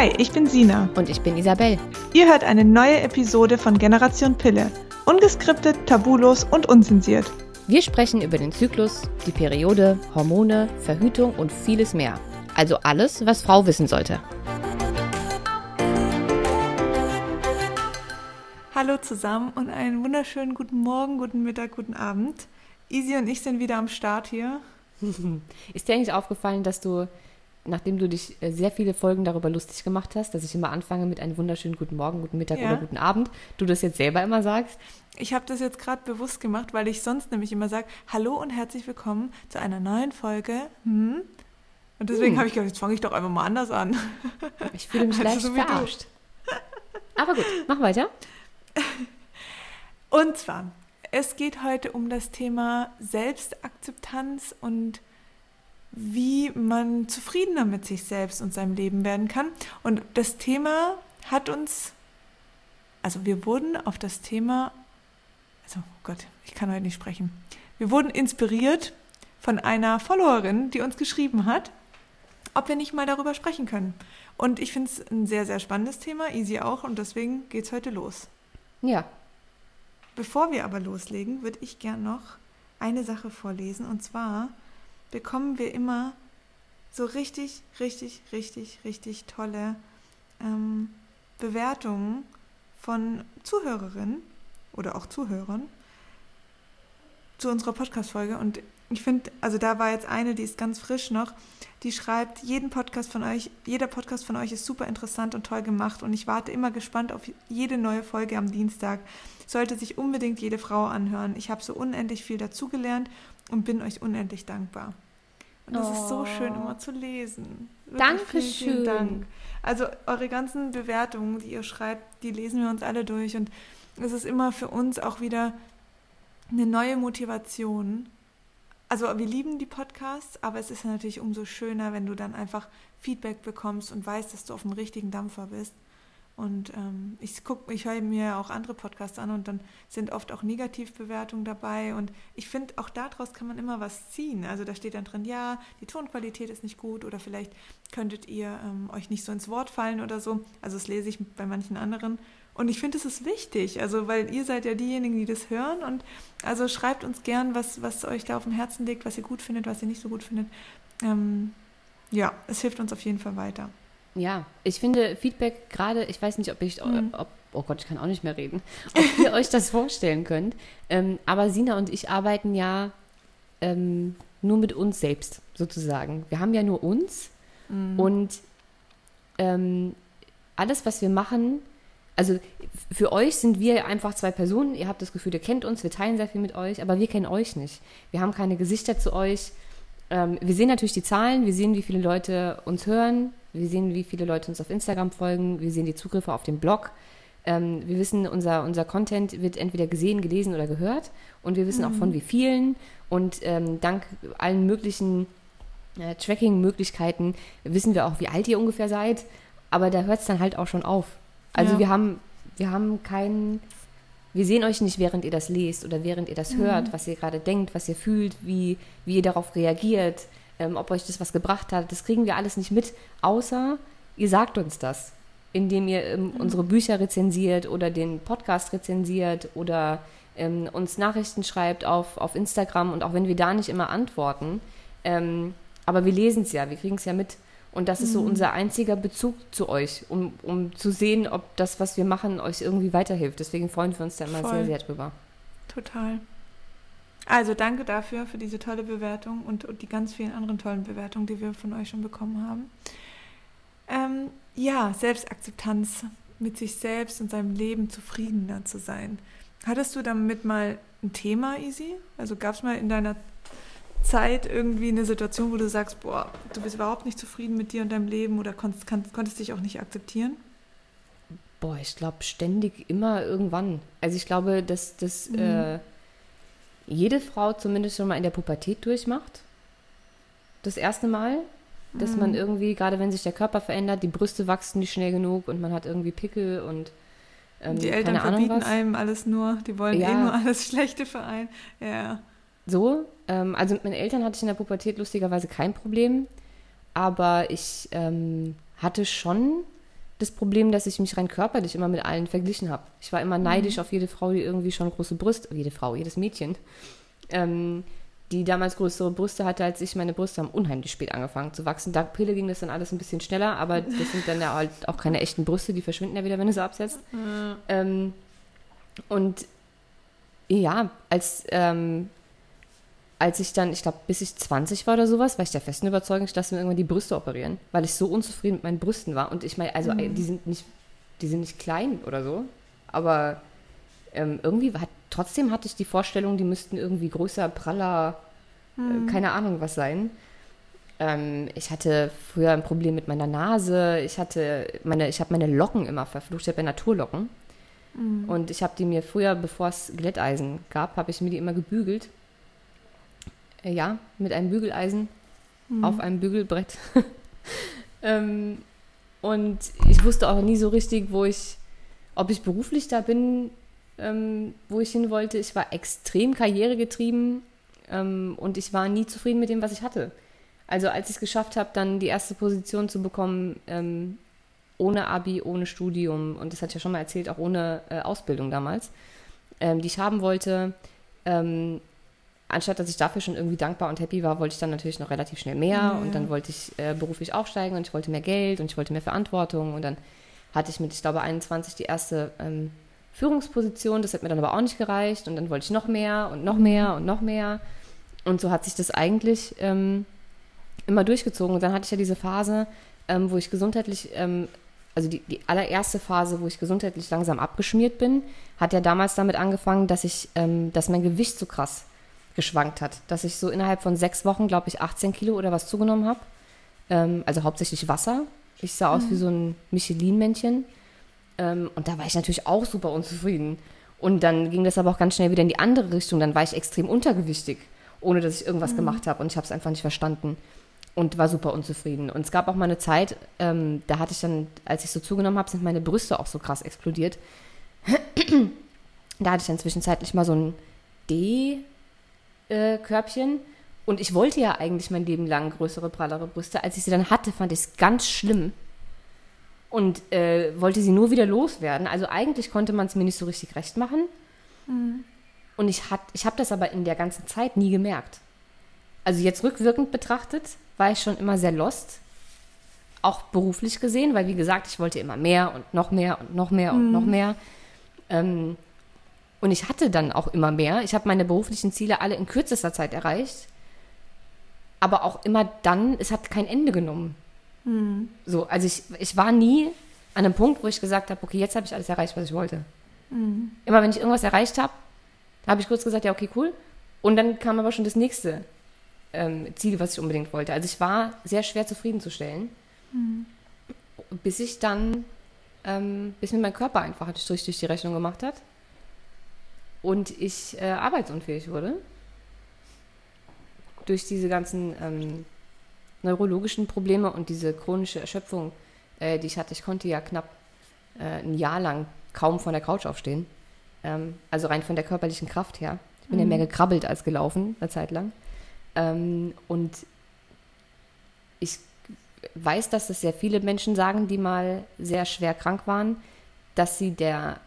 Hi, ich bin Sina. Und ich bin Isabel. Ihr hört eine neue Episode von Generation Pille. Ungeskriptet, tabulos und unzensiert. Wir sprechen über den Zyklus, die Periode, Hormone, Verhütung und vieles mehr. Also alles, was Frau wissen sollte. Hallo zusammen und einen wunderschönen guten Morgen, guten Mittag, guten Abend. Easy und ich sind wieder am Start hier. Ist dir eigentlich aufgefallen, dass du nachdem du dich äh, sehr viele Folgen darüber lustig gemacht hast, dass ich immer anfange mit einem wunderschönen guten Morgen, guten Mittag ja. oder guten Abend, du das jetzt selber immer sagst? Ich habe das jetzt gerade bewusst gemacht, weil ich sonst nämlich immer sage, hallo und herzlich willkommen zu einer neuen Folge. Hm? Und deswegen hm. habe ich gedacht, jetzt fange ich doch einfach mal anders an. Ich fühle mich leicht so verarscht. Aber gut, mach weiter. Und zwar, es geht heute um das Thema Selbstakzeptanz und wie man zufriedener mit sich selbst und seinem Leben werden kann. Und das Thema hat uns, also wir wurden auf das Thema, also oh Gott, ich kann heute nicht sprechen. Wir wurden inspiriert von einer Followerin, die uns geschrieben hat, ob wir nicht mal darüber sprechen können. Und ich finde es ein sehr, sehr spannendes Thema, easy auch, und deswegen geht es heute los. Ja. Bevor wir aber loslegen, würde ich gern noch eine Sache vorlesen, und zwar bekommen wir immer so richtig, richtig, richtig, richtig tolle ähm, Bewertungen von Zuhörerinnen oder auch Zuhörern zu unserer Podcast-Folge. Und ich finde, also da war jetzt eine, die ist ganz frisch noch, die schreibt, jeden Podcast von euch, jeder Podcast von euch ist super interessant und toll gemacht und ich warte immer gespannt auf jede neue Folge am Dienstag. Sollte sich unbedingt jede Frau anhören. Ich habe so unendlich viel dazugelernt und bin euch unendlich dankbar. Und das oh. ist so schön immer zu lesen. Dankeschön. Vielen, vielen Dank. Also eure ganzen Bewertungen, die ihr schreibt, die lesen wir uns alle durch und es ist immer für uns auch wieder eine neue Motivation. Also wir lieben die Podcasts, aber es ist natürlich umso schöner, wenn du dann einfach Feedback bekommst und weißt, dass du auf dem richtigen Dampfer bist. Und ähm, ich gucke, ich höre mir auch andere Podcasts an und dann sind oft auch Negativbewertungen dabei. Und ich finde, auch daraus kann man immer was ziehen. Also da steht dann drin, ja, die Tonqualität ist nicht gut oder vielleicht könntet ihr ähm, euch nicht so ins Wort fallen oder so. Also das lese ich bei manchen anderen. Und ich finde, es ist wichtig, also weil ihr seid ja diejenigen, die das hören. Und also schreibt uns gern, was, was euch da auf dem Herzen liegt, was ihr gut findet, was ihr nicht so gut findet. Ähm, ja, es hilft uns auf jeden Fall weiter. Ja, ich finde Feedback gerade, ich weiß nicht, ob ich, mhm. ob, oh Gott, ich kann auch nicht mehr reden, ob ihr euch das vorstellen könnt. Ähm, aber Sina und ich arbeiten ja ähm, nur mit uns selbst, sozusagen. Wir haben ja nur uns mhm. und ähm, alles, was wir machen, also für euch sind wir einfach zwei Personen. Ihr habt das Gefühl, ihr kennt uns, wir teilen sehr viel mit euch, aber wir kennen euch nicht. Wir haben keine Gesichter zu euch. Ähm, wir sehen natürlich die Zahlen, wir sehen, wie viele Leute uns hören, wir sehen, wie viele Leute uns auf Instagram folgen. Wir sehen die Zugriffe auf dem Blog. Ähm, wir wissen, unser, unser Content wird entweder gesehen, gelesen oder gehört. Und wir wissen mhm. auch von wie vielen. Und ähm, dank allen möglichen äh, Tracking-Möglichkeiten wissen wir auch, wie alt ihr ungefähr seid. Aber da hört es dann halt auch schon auf. Also ja. wir haben, wir haben keinen, wir sehen euch nicht, während ihr das lest oder während ihr das mhm. hört, was ihr gerade denkt, was ihr fühlt, wie, wie ihr darauf reagiert ähm, ob euch das was gebracht hat. Das kriegen wir alles nicht mit, außer ihr sagt uns das, indem ihr ähm, mhm. unsere Bücher rezensiert oder den Podcast rezensiert oder ähm, uns Nachrichten schreibt auf, auf Instagram und auch wenn wir da nicht immer antworten, ähm, aber wir lesen es ja, wir kriegen es ja mit. Und das ist so mhm. unser einziger Bezug zu euch, um, um zu sehen, ob das, was wir machen, euch irgendwie weiterhilft. Deswegen freuen wir uns da immer Voll. sehr, sehr drüber. Total. Also danke dafür, für diese tolle Bewertung und, und die ganz vielen anderen tollen Bewertungen, die wir von euch schon bekommen haben. Ähm, ja, Selbstakzeptanz, mit sich selbst und seinem Leben zufriedener zu sein. Hattest du damit mal ein Thema, Easy? Also gab es mal in deiner Zeit irgendwie eine Situation, wo du sagst, boah, du bist überhaupt nicht zufrieden mit dir und deinem Leben oder konntest, konntest dich auch nicht akzeptieren? Boah, ich glaube ständig immer irgendwann. Also ich glaube, dass das mhm. äh, jede Frau zumindest schon mal in der Pubertät durchmacht. Das erste Mal, dass mhm. man irgendwie, gerade wenn sich der Körper verändert, die Brüste wachsen nicht schnell genug und man hat irgendwie Pickel und ähm, die Eltern verbieten Ahnung einem alles nur, die wollen ja. eh nur alles Schlechte für einen. Ja. So, ähm, also mit meinen Eltern hatte ich in der Pubertät lustigerweise kein Problem, aber ich ähm, hatte schon das Problem, dass ich mich rein körperlich immer mit allen verglichen habe. Ich war immer neidisch auf jede Frau, die irgendwie schon große Brüste, jede Frau, jedes Mädchen, ähm, die damals größere Brüste hatte als ich. Meine Brüste haben unheimlich spät angefangen zu wachsen. Dank Pille ging das dann alles ein bisschen schneller, aber das sind dann ja halt auch keine echten Brüste, die verschwinden ja wieder, wenn du sie absetzt. Ähm, und ja, als, ähm, als ich dann, ich glaube, bis ich 20 war oder sowas, war ich der festen Überzeugung, ich lasse mir irgendwann die Brüste operieren, weil ich so unzufrieden mit meinen Brüsten war. Und ich meine, also die sind nicht, die sind nicht klein oder so, aber ähm, irgendwie hat, trotzdem hatte ich die Vorstellung, die müssten irgendwie größer, praller, äh, keine Ahnung was sein. Ähm, ich hatte früher ein Problem mit meiner Nase. Ich hatte meine, ich habe meine Locken immer verflucht. Ich habe ja Naturlocken. Und ich habe die mir früher, bevor es Glätteisen gab, habe ich mir die immer gebügelt. Äh, ja, mit einem Bügeleisen auf einem Bügelbrett. ähm, und ich wusste auch nie so richtig, wo ich, ob ich beruflich da bin, ähm, wo ich hin wollte. Ich war extrem karrieregetrieben ähm, und ich war nie zufrieden mit dem, was ich hatte. Also als ich es geschafft habe, dann die erste Position zu bekommen, ähm, ohne Abi, ohne Studium und das hatte ich ja schon mal erzählt, auch ohne äh, Ausbildung damals, ähm, die ich haben wollte, ähm, anstatt dass ich dafür schon irgendwie dankbar und happy war, wollte ich dann natürlich noch relativ schnell mehr. Ja. und dann wollte ich äh, beruflich aufsteigen und ich wollte mehr Geld und ich wollte mehr Verantwortung. Und dann hatte ich mit, ich glaube, 21 die erste ähm, Führungsposition, das hat mir dann aber auch nicht gereicht. Und dann wollte ich noch mehr und noch mehr und noch mehr. Und so hat sich das eigentlich ähm, immer durchgezogen. Und dann hatte ich ja diese Phase, ähm, wo ich gesundheitlich, ähm, also die, die allererste Phase, wo ich gesundheitlich langsam abgeschmiert bin, hat ja damals damit angefangen, dass ich, ähm, dass mein Gewicht so krass geschwankt hat, dass ich so innerhalb von sechs Wochen, glaube ich, 18 Kilo oder was zugenommen habe. Ähm, also hauptsächlich Wasser. Ich sah aus wie so ein Michelin-Männchen. Ähm, und da war ich natürlich auch super unzufrieden. Und dann ging das aber auch ganz schnell wieder in die andere Richtung. Dann war ich extrem untergewichtig, ohne dass ich irgendwas gemacht habe. Und ich habe es einfach nicht verstanden und war super unzufrieden. Und es gab auch mal eine Zeit, ähm, da hatte ich dann, als ich so zugenommen habe, sind meine Brüste auch so krass explodiert. da hatte ich dann zwischenzeitlich mal so ein D-Körbchen. Und ich wollte ja eigentlich mein Leben lang größere, prallere Brüste. Als ich sie dann hatte, fand ich es ganz schlimm. Und äh, wollte sie nur wieder loswerden. Also eigentlich konnte man es mir nicht so richtig recht machen. Und ich, hat, ich habe das aber in der ganzen Zeit nie gemerkt. Also jetzt rückwirkend betrachtet, war ich schon immer sehr lost. Auch beruflich gesehen, weil wie gesagt, ich wollte immer mehr und noch mehr und noch mehr und noch mehr. Ähm, und ich hatte dann auch immer mehr. Ich habe meine beruflichen Ziele alle in kürzester Zeit erreicht. Aber auch immer dann, es hat kein Ende genommen. So, also ich, ich war nie an einem Punkt, wo ich gesagt habe, okay, jetzt habe ich alles erreicht, was ich wollte. Immer wenn ich irgendwas erreicht habe, habe ich kurz gesagt, ja, okay, cool. Und dann kam aber schon das nächste ähm, Ziel, was ich unbedingt wollte. Also ich war sehr schwer zufriedenzustellen, bis ich dann, ähm, bis mir mein Körper einfach Strich durch die Rechnung gemacht hat und ich äh, arbeitsunfähig wurde. Durch diese ganzen ähm, neurologischen Probleme und diese chronische Erschöpfung, äh, die ich hatte. Ich konnte ja knapp äh, ein Jahr lang kaum von der Couch aufstehen. Ähm, also rein von der körperlichen Kraft her. Ich bin ja mehr gekrabbelt als gelaufen, eine Zeit lang. Ähm, und ich weiß, dass das sehr viele Menschen sagen, die mal sehr schwer krank waren, dass sie der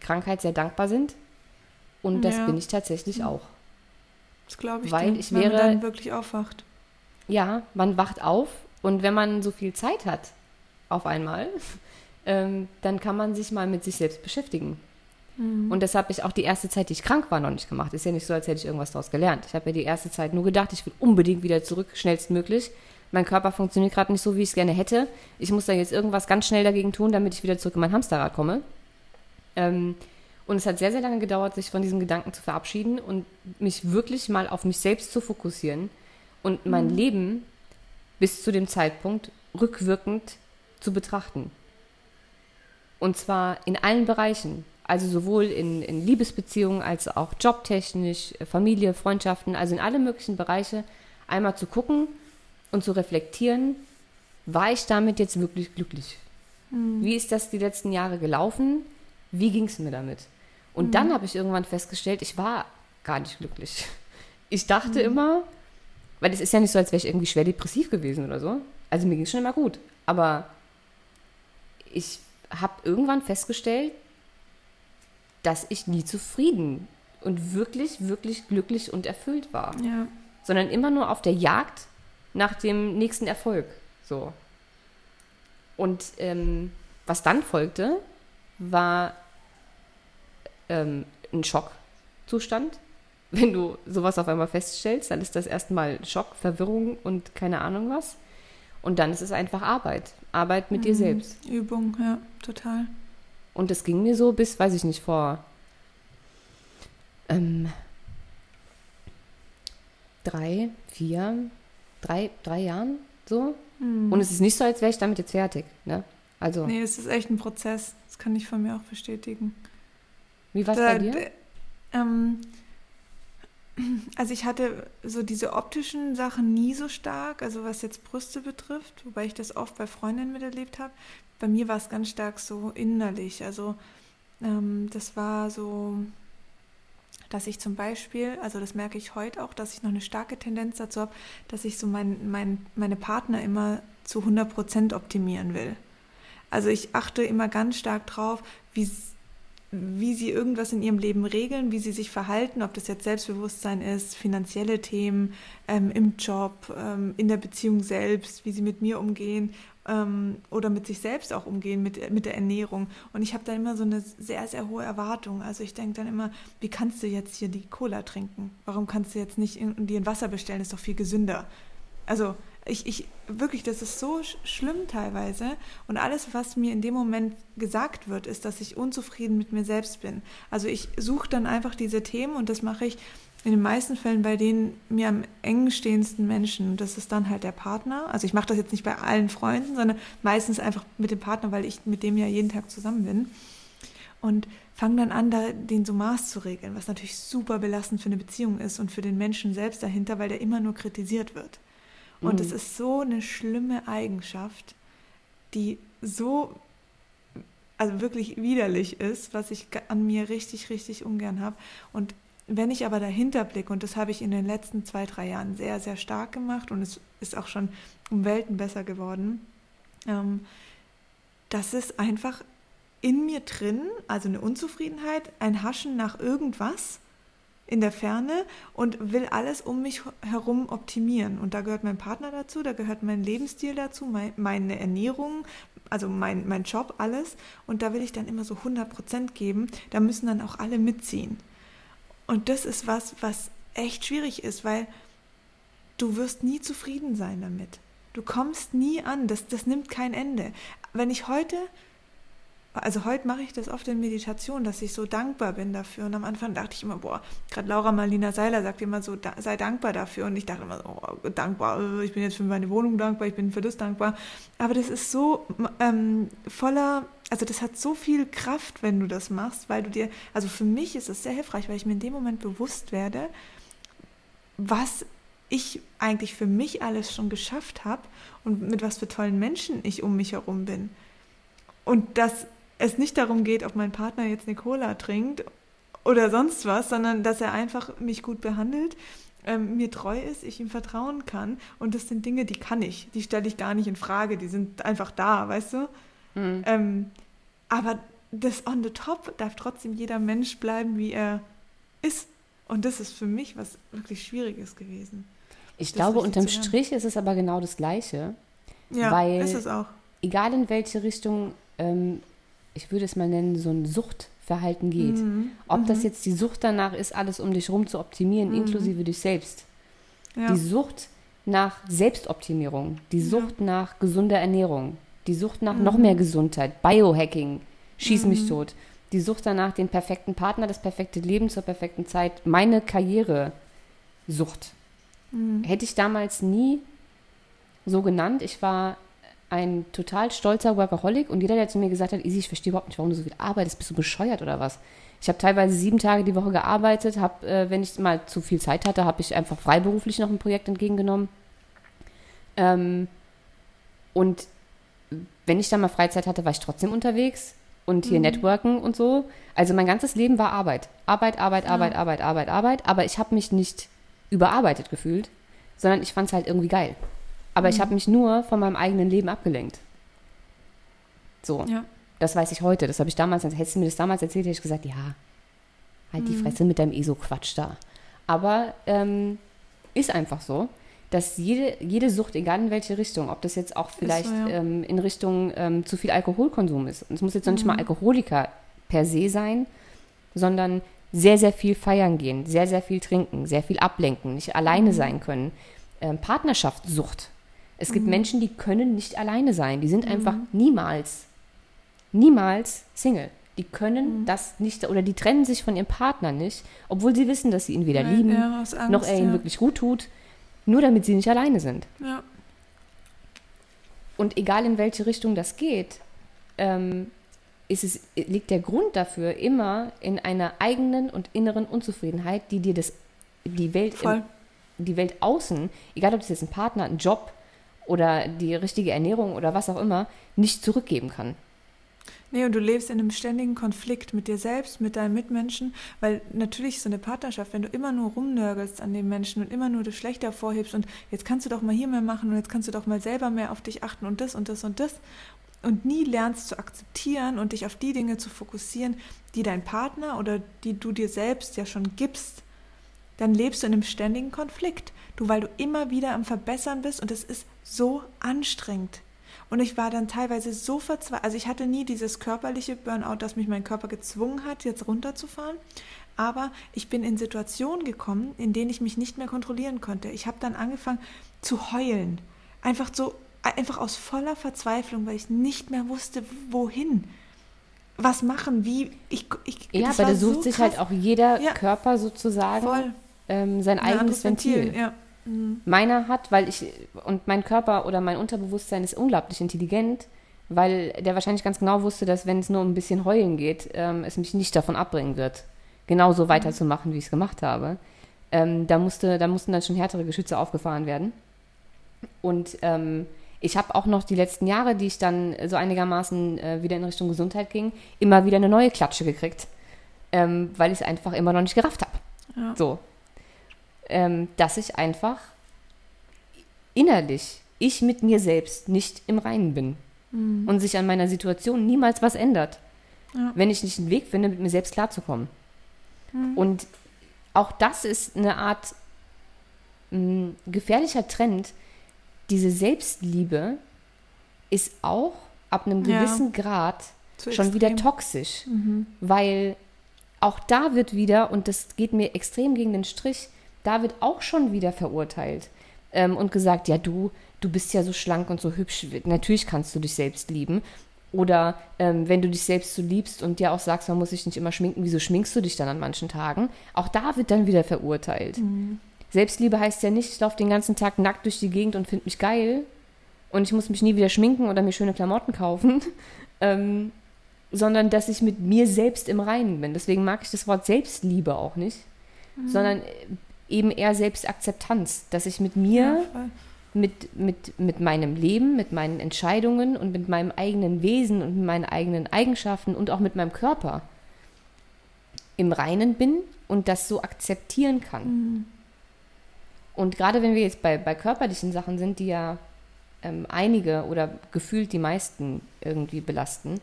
Krankheit sehr dankbar sind. Und das Ja. bin ich tatsächlich auch. Das glaube ich Weil dir, ich wenn man wäre- dann wirklich aufwacht. Ja, man wacht auf und wenn man so viel Zeit hat auf einmal, ähm, dann kann man sich mal mit sich selbst beschäftigen. Und das habe ich auch die erste Zeit, die ich krank war, noch nicht gemacht. Ist ja nicht so, als hätte ich irgendwas daraus gelernt. Ich habe ja die erste Zeit nur gedacht, ich will unbedingt wieder zurück, schnellstmöglich. Mein Körper funktioniert gerade nicht so, wie ich es gerne hätte. Ich muss da jetzt irgendwas ganz schnell dagegen tun, damit ich wieder zurück in mein Hamsterrad komme. Ähm, und es hat sehr, sehr lange gedauert, sich von diesem Gedanken zu verabschieden und mich wirklich mal auf mich selbst zu fokussieren und mein Leben bis zu dem Zeitpunkt rückwirkend zu betrachten. Und zwar in allen Bereichen. Also sowohl in, in Liebesbeziehungen als auch jobtechnisch, äh, Familie, Freundschaften, also in alle möglichen Bereiche einmal zu gucken und zu reflektieren, war ich damit jetzt wirklich glücklich? Wie ist das die letzten Jahre gelaufen? Wie ging es mir damit? Und dann habe ich irgendwann festgestellt, ich war gar nicht glücklich. Ich dachte immer, weil es ist ja nicht so, als wäre ich irgendwie schwer depressiv gewesen oder so. Also mir ging es schon immer gut. Aber ich habe irgendwann festgestellt, dass ich nie zufrieden und wirklich, wirklich glücklich und erfüllt war. Ja. Sondern immer nur auf der Jagd nach dem nächsten Erfolg. So. Und ähm, was dann folgte, war ähm, ein Schockzustand. Wenn du sowas auf einmal feststellst, dann ist das erstmal Schock, Verwirrung und keine Ahnung was. Und dann ist es einfach Arbeit. Arbeit mit mhm. dir selbst. Übung, ja, total. Und das ging mir so bis, weiß ich nicht, vor ähm, drei, vier, drei, drei Jahren so. Mhm. Und es ist nicht so, als wäre ich damit jetzt fertig. Ne? Also. Nee, es ist echt ein Prozess. Das kann ich von mir auch bestätigen. Wie war es bei dir? Ähm, also ich hatte so diese optischen Sachen nie so stark, also was jetzt Brüste betrifft, wobei ich das oft bei Freundinnen miterlebt habe. Bei mir war es ganz stark so innerlich. Also ähm, das war so, dass ich zum Beispiel, also das merke ich heute auch, dass ich noch eine starke Tendenz dazu habe, dass ich so mein, mein, meine Partner immer zu 100 Prozent optimieren will. Also ich achte immer ganz stark drauf, wie, wie sie irgendwas in ihrem Leben regeln, wie sie sich verhalten, ob das jetzt Selbstbewusstsein ist, finanzielle Themen ähm, im Job, ähm, in der Beziehung selbst, wie sie mit mir umgehen ähm, oder mit sich selbst auch umgehen, mit, mit der Ernährung. Und ich habe da immer so eine sehr, sehr hohe Erwartung. Also ich denke dann immer, wie kannst du jetzt hier die Cola trinken? Warum kannst du jetzt nicht dir ein Wasser bestellen? Ist doch viel gesünder. Also ich, ich, wirklich, das ist so sch schlimm teilweise. Und alles, was mir in dem Moment gesagt wird, ist, dass ich unzufrieden mit mir selbst bin. Also ich suche dann einfach diese Themen und das mache ich in den meisten Fällen bei den mir am eng stehendsten Menschen. Das ist dann halt der Partner. Also ich mache das jetzt nicht bei allen Freunden, sondern meistens einfach mit dem Partner, weil ich mit dem ja jeden Tag zusammen bin. Und fange dann an, da den so Maß zu regeln, was natürlich super belastend für eine Beziehung ist und für den Menschen selbst dahinter, weil der immer nur kritisiert wird. Und es mhm. ist so eine schlimme Eigenschaft, die so, also wirklich widerlich ist, was ich an mir richtig, richtig ungern habe. Und wenn ich aber dahinter blicke, und das habe ich in den letzten zwei, drei Jahren sehr, sehr stark gemacht und es ist auch schon um Welten besser geworden, ähm, das ist einfach in mir drin, also eine Unzufriedenheit, ein Haschen nach irgendwas in der Ferne und will alles um mich herum optimieren. Und da gehört mein Partner dazu, da gehört mein Lebensstil dazu, mein, meine Ernährung, also mein, mein Job, alles. Und da will ich dann immer so 100 Prozent geben. Da müssen dann auch alle mitziehen. Und das ist was, was echt schwierig ist, weil du wirst nie zufrieden sein damit. Du kommst nie an, das, das nimmt kein Ende. Wenn ich heute also heute mache ich das oft in Meditation, dass ich so dankbar bin dafür. Und am Anfang dachte ich immer, boah, gerade Laura Marlina Seiler sagt immer so, da, sei dankbar dafür. Und ich dachte immer oh, dankbar, äh, ich bin jetzt für meine Wohnung dankbar, ich bin für das dankbar. Aber das ist so ähm, voller, also das hat so viel Kraft, wenn du das machst, weil du dir, also für mich ist es sehr hilfreich, weil ich mir in dem Moment bewusst werde, was ich eigentlich für mich alles schon geschafft habe und mit was für tollen Menschen ich um mich herum bin. Und das es nicht darum geht, ob mein Partner jetzt eine Cola trinkt oder sonst was, sondern dass er einfach mich gut behandelt, ähm, mir treu ist, ich ihm vertrauen kann. Und das sind Dinge, die kann ich. Die stelle ich gar nicht in Frage. Die sind einfach da, weißt du? Mhm. Ähm, aber das on the top darf trotzdem jeder Mensch bleiben, wie er ist. Und das ist für mich was wirklich Schwieriges gewesen. Ich glaube, unterm Strich ist es aber genau das Gleiche. Ja, weil ist es auch. Egal in welche Richtung ähm, ich würde es mal nennen, so ein Suchtverhalten geht. Mhm. Ob mhm. das jetzt die Sucht danach ist, alles um dich rum zu optimieren, mhm. inklusive dich selbst. Ja. Die Sucht nach Selbstoptimierung, die Sucht ja. nach gesunder Ernährung, die Sucht nach noch mehr mhm. Gesundheit, Biohacking, schieß mich mhm. tot, die Sucht danach, den perfekten Partner, das perfekte Leben zur perfekten Zeit, meine Karriere, Sucht. Mhm. Hätte ich damals nie so genannt. Ich war ein total stolzer Workaholic und jeder, der zu mir gesagt hat, Easy, ich verstehe überhaupt nicht, warum du so viel arbeitest, bist du bescheuert oder was? Ich habe teilweise sieben Tage die Woche gearbeitet, habe, äh, wenn ich mal zu viel Zeit hatte, habe ich einfach freiberuflich noch ein Projekt entgegengenommen. Ähm, und wenn ich dann mal Freizeit hatte, war ich trotzdem unterwegs und hier mhm. networken und so. Also mein ganzes Leben war Arbeit. Arbeit, Arbeit, Arbeit, ja. Arbeit, Arbeit, Arbeit. Aber ich habe mich nicht überarbeitet gefühlt, sondern ich fand es halt irgendwie geil. Aber mhm. ich habe mich nur von meinem eigenen Leben abgelenkt. So. Ja. Das weiß ich heute. Das habe ich damals, hättest du mir das damals erzählt, hätte ich gesagt, ja, halt die Mhm. Fresse mit deinem ESO-Quatsch da. Aber ähm, ist einfach so, dass jede, jede Sucht, egal in welche Richtung, ob das jetzt auch vielleicht so, ja. ähm, in Richtung ähm, zu viel Alkoholkonsum ist. Und es muss jetzt noch nicht Mhm. mal Alkoholiker per se sein, sondern sehr, sehr viel feiern gehen, sehr, sehr viel trinken, sehr viel ablenken, nicht alleine Mhm. sein können. Ähm, Partnerschaftssucht. Es gibt Mhm. Menschen, die können nicht alleine sein. Die sind einfach niemals, niemals Single. Die können Mhm. das nicht oder die trennen sich von ihrem Partner nicht, obwohl sie wissen, dass sie ihn weder lieben, ja, Angst, noch er ihnen ja. wirklich gut tut, nur damit sie nicht alleine sind. Ja. Und egal in welche Richtung das geht, ähm, es, liegt der Grund dafür immer in einer eigenen und inneren Unzufriedenheit, die dir das, die Welt, im, die Welt außen, egal ob das jetzt ein Partner, ein Job oder die richtige Ernährung oder was auch immer, nicht zurückgeben kann. Nee, und du lebst in einem ständigen Konflikt mit dir selbst, mit deinen Mitmenschen, weil natürlich so eine Partnerschaft, wenn du immer nur rumnörgelst an den Menschen und immer nur das Schlechte hervorhebst und jetzt kannst du doch mal hier mehr machen und jetzt kannst du doch mal selber mehr auf dich achten und das und das und das und nie lernst zu akzeptieren und dich auf die Dinge zu fokussieren, die dein Partner oder die du dir selbst ja schon gibst, dann lebst du in einem ständigen Konflikt. Du, weil du immer wieder am Verbessern bist und es ist so anstrengend. Und ich war dann teilweise so verzweifelt. Also ich hatte nie dieses körperliche Burnout, dass mich mein Körper gezwungen hat, jetzt runterzufahren. Aber ich bin in Situationen gekommen, in denen ich mich nicht mehr kontrollieren konnte. Ich habe dann angefangen zu heulen. Einfach so, einfach aus voller Verzweiflung, weil ich nicht mehr wusste, wohin. Was machen, wie. Ich, ich, Ja, aber da sucht so sich krass. halt auch jeder Ja. Körper sozusagen voll ähm, sein ein eigenes anderes Ventil. Ja. Mhm. Meiner hat, weil ich, und mein Körper oder mein Unterbewusstsein ist unglaublich intelligent, weil der wahrscheinlich ganz genau wusste, dass wenn es nur um ein bisschen heulen geht, ähm, es mich nicht davon abbringen wird, genauso weiterzumachen, wie ich es gemacht habe. Ähm, da, musste, da mussten dann schon härtere Geschütze aufgefahren werden. Und ähm, ich habe auch noch die letzten Jahre, die ich dann so einigermaßen äh, wieder in Richtung Gesundheit ging, immer wieder eine neue Klatsche gekriegt, ähm, weil ich es einfach immer noch nicht gerafft habe. Ja. So. Ähm, dass ich einfach innerlich, ich mit mir selbst nicht im Reinen bin Mhm. und sich an meiner Situation niemals was ändert, Ja. wenn ich nicht einen Weg finde, mit mir selbst klarzukommen. Mhm. Und auch das ist eine Art mh, gefährlicher Trend. Diese Selbstliebe ist auch ab einem Ja. gewissen Grad Zu schon wieder extrem. toxisch Mhm. weil auch da wird wieder, und das geht mir extrem gegen den Strich, da wird auch schon wieder verurteilt ähm, und gesagt, ja du, du bist ja so schlank und so hübsch, natürlich kannst du dich selbst lieben. Oder ähm, wenn du dich selbst so liebst und dir auch sagst, man muss sich nicht immer schminken, wieso schminkst du dich dann an manchen Tagen? Auch da wird dann wieder verurteilt. Mhm. Selbstliebe heißt ja nicht, ich laufe den ganzen Tag nackt durch die Gegend und finde mich geil und ich muss mich nie wieder schminken oder mir schöne Klamotten kaufen, ähm, sondern dass ich mit mir selbst im Reinen bin. Deswegen mag ich das Wort Selbstliebe auch nicht, sondern äh, eben eher Selbstakzeptanz, dass ich mit mir, Ja, mit, mit, mit meinem Leben, mit meinen Entscheidungen und mit meinem eigenen Wesen und mit meinen eigenen Eigenschaften und auch mit meinem Körper im Reinen bin und das so akzeptieren kann. Mhm. Und gerade wenn wir jetzt bei, bei körperlichen Sachen sind, die ja ähm, einige oder gefühlt die meisten irgendwie belasten.